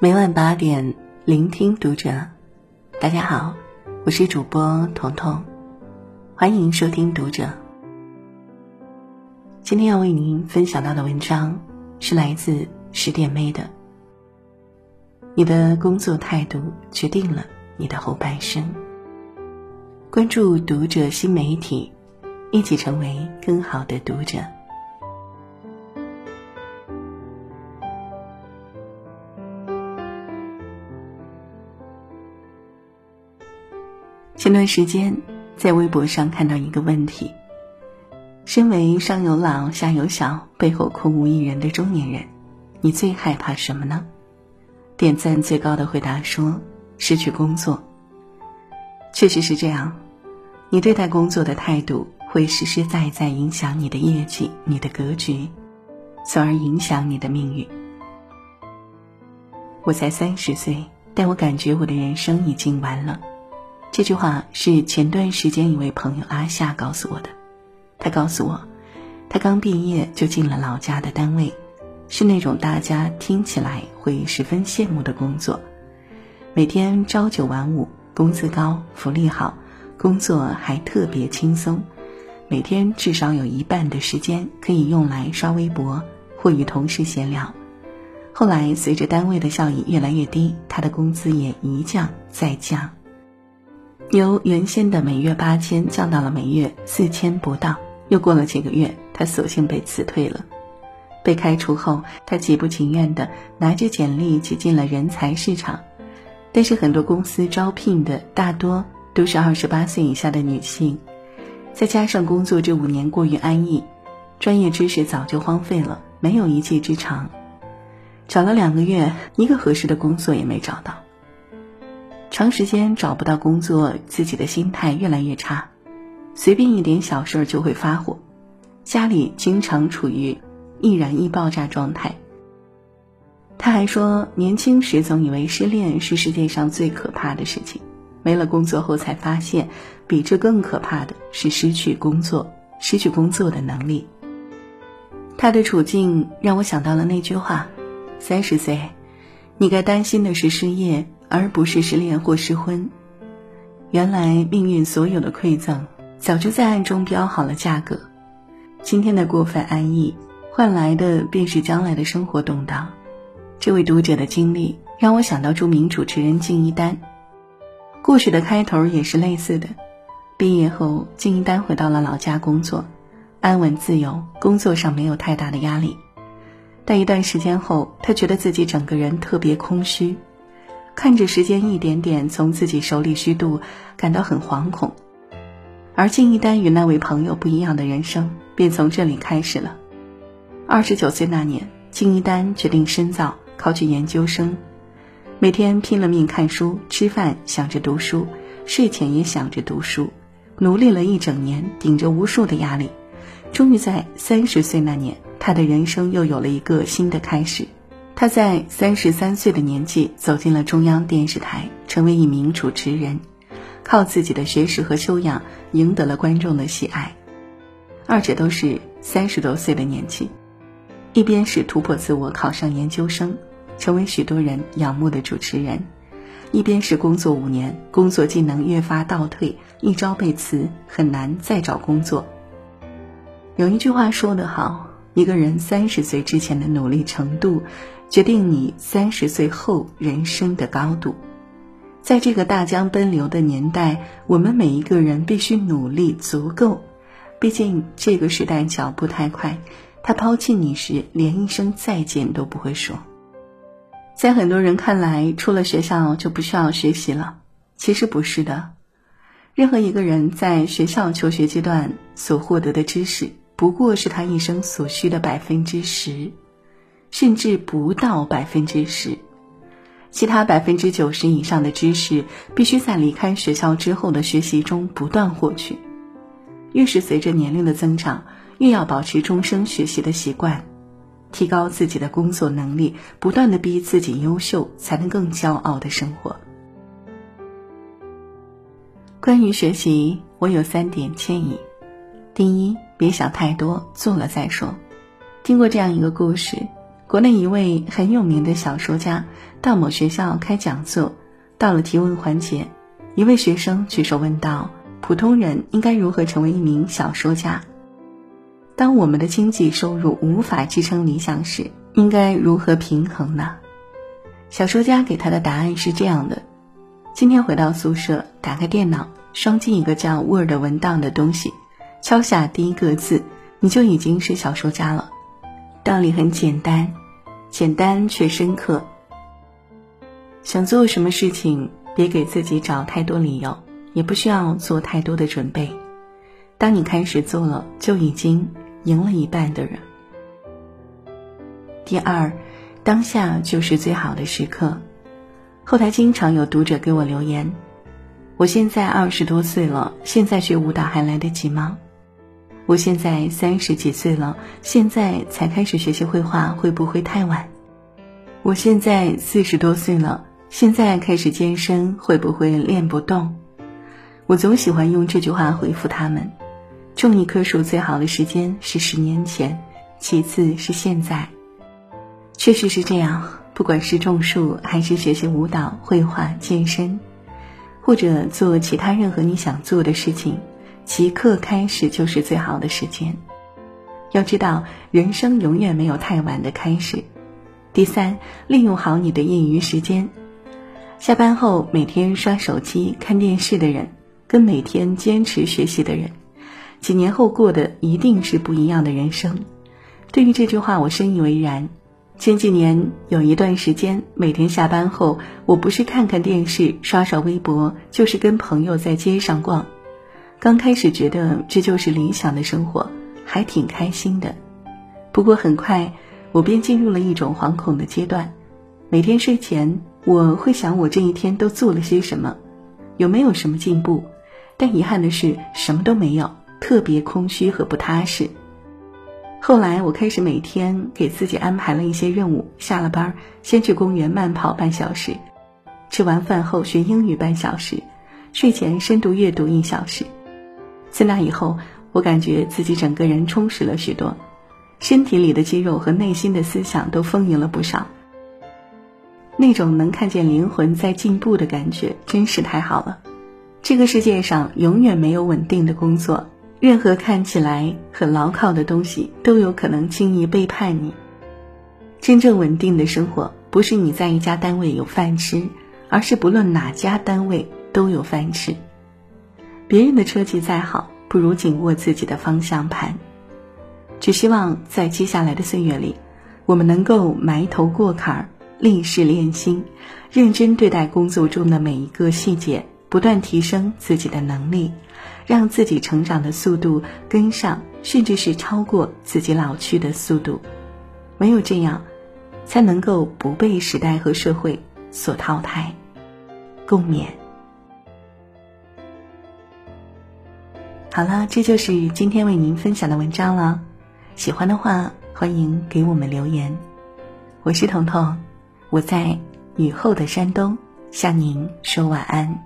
每晚八点，聆听读者。大家好，我是主播彤彤，欢迎收听读者。今天要为您分享到的文章是来自十点妹的。你的工作态度决定了你的后半生。关注读者新媒体，一起成为更好的读者。前段时间，在微博上看到一个问题：身为上有老下有小、背后空无一人的中年人，你最害怕什么呢？点赞最高的回答说：失去工作。确实是这样，你对待工作的态度会实实在在影响你的业绩、你的格局，从而影响你的命运。我才三十岁，但我感觉我的人生已经完了。这句话是前段时间一位朋友阿夏告诉我的。他告诉我，他刚毕业就进了老家的单位，是那种大家听起来会十分羡慕的工作，每天朝九晚五，工资高，福利好，工作还特别轻松，每天至少有一半的时间可以用来刷微博或与同事闲聊。后来随着单位的效益越来越低，他的工资也一降再降。由原先的每月八千降到了每月四千不到，又过了几个月，他索性被辞退了。被开除后，他极不情愿地拿着简历挤进了人才市场，但是很多公司招聘的大多都是二十八岁以下的女性，再加上工作这五年过于安逸，专业知识早就荒废了，没有一技之长，找了两个月，一个合适的工作也没找到。长时间找不到工作，自己的心态越来越差，随便一点小事就会发火，家里经常处于易燃易爆炸状态。他还说，年轻时总以为失恋是世界上最可怕的事情，没了工作后才发现，比这更可怕的是失去工作，失去工作的能力。他的处境让我想到了那句话：三十岁，你该担心的是失业。而不是失恋或失婚。原来命运所有的馈赠，早就在暗中标好了价格。今天的过分安逸，换来的便是将来的生活动荡。这位读者的经历让我想到著名主持人敬一丹。故事的开头也是类似的。毕业后，敬一丹回到了老家工作，安稳自由，工作上没有太大的压力。但一段时间后，他觉得自己整个人特别空虚。看着时间一点点从自己手里虚度，感到很惶恐。而敬一丹与那位朋友不一样的人生，便从这里开始了。二十九岁那年，敬一丹决定深造，考取研究生，每天拼了命看书，吃饭想着读书，睡前也想着读书，努力了一整年，顶着无数的压力，终于在三十岁那年，他的人生又有了一个新的开始。他在三十三岁的年纪走进了中央电视台，成为一名主持人，靠自己的学识和修养赢得了观众的喜爱。二者都是三十多岁的年纪，一边是突破自我考上研究生，成为许多人仰慕的主持人，一边是工作五年，工作技能越发倒退，一朝被辞很难再找工作。有一句话说得好，一个人三十岁之前的努力程度。决定你三十岁后人生的高度，在这个大江奔流的年代，我们每一个人必须努力足够。毕竟这个时代脚步太快，他抛弃你时连一声再见都不会说。在很多人看来，出了学校就不需要学习了，其实不是的。任何一个人在学校求学阶段所获得的知识，不过是他一生所需的百分之十。甚至不到百分之十，其他百分之九十以上的知识必须在离开学校之后的学习中不断获取。越是随着年龄的增长，越要保持终生学习的习惯，提高自己的工作能力，不断的逼自己优秀，才能更骄傲的生活。关于学习，我有三点建议：第一，别想太多，做了再说。听过这样一个故事。国内一位很有名的小说家到某学校开讲座，到了提问环节，一位学生举手问道：“普通人应该如何成为一名小说家？当我们的经济收入无法支撑理想时，应该如何平衡呢？”小说家给他的答案是这样的：今天回到宿舍，打开电脑，双击一个叫 Word 文档的东西，敲下第一个字，你就已经是小说家了。道理很简单，简单却深刻。想做什么事情，别给自己找太多理由，也不需要做太多的准备。当你开始做了，就已经赢了一半的人。第二，当下就是最好的时刻。后台经常有读者给我留言：“我现在二十多岁了，现在学舞蹈还来得及吗？”我现在三十几岁了，现在才开始学习绘画，会不会太晚？我现在四十多岁了，现在开始健身，会不会练不动？我总喜欢用这句话回复他们：种一棵树最好的时间是十年前，其次是现在。确实是这样，不管是种树，还是学习舞蹈、绘画、健身，或者做其他任何你想做的事情。即刻开始就是最好的时间。要知道，人生永远没有太晚的开始。第三，利用好你的业余时间。下班后每天刷手机、看电视的人，跟每天坚持学习的人，几年后过的一定是不一样的人生。对于这句话，我深以为然。前几年有一段时间，每天下班后，我不是看看电视、刷刷微博，就是跟朋友在街上逛。刚开始觉得这就是理想的生活，还挺开心的。不过很快，我便进入了一种惶恐的阶段。每天睡前，我会想我这一天都做了些什么，有没有什么进步。但遗憾的是，什么都没有，特别空虚和不踏实。后来，我开始每天给自己安排了一些任务：下了班，先去公园慢跑半小时；吃完饭后学英语半小时；睡前深度阅读一小时。自那以后，我感觉自己整个人充实了许多，身体里的肌肉和内心的思想都丰盈了不少。那种能看见灵魂在进步的感觉，真是太好了。这个世界上永远没有稳定的工作，任何看起来很牢靠的东西都有可能轻易背叛你。真正稳定的生活，不是你在一家单位有饭吃，而是不论哪家单位都有饭吃。别人的车技再好，不如紧握自己的方向盘。只希望在接下来的岁月里，我们能够埋头过坎儿，立誓练心，认真对待工作中的每一个细节，不断提升自己的能力，让自己成长的速度跟上，甚至是超过自己老去的速度。唯有这样，才能够不被时代和社会所淘汰。共勉。好了，这就是今天为您分享的文章了。喜欢的话，欢迎给我们留言。我是彤彤，我在雨后的山东向您说晚安。